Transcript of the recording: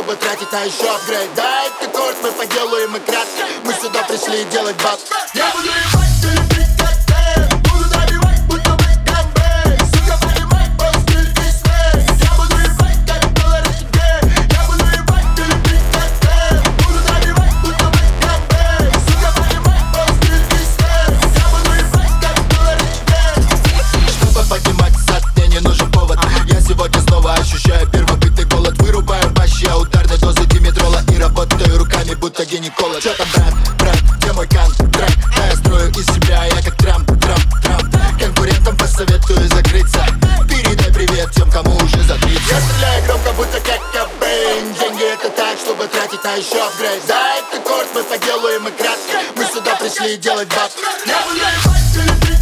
чтобы тратить на еще апгрейд. Дай ты корт, мы поделаем и кратко Мы сюда пришли делать баб Я буду ебать телефон гинеколог Чё там, брат, брат, где мой контракт? Да я строю из себя, я как Трамп, Трамп, Трамп Конкурентам посоветую закрыться. Передай привет тем, кому уже за 30 Я стреляю громко, будто как Кобейн. Деньги это так, чтобы тратить на еще апгрейд. За этот курс мы поделаем и кратко Мы сюда пришли делать баб. Я любить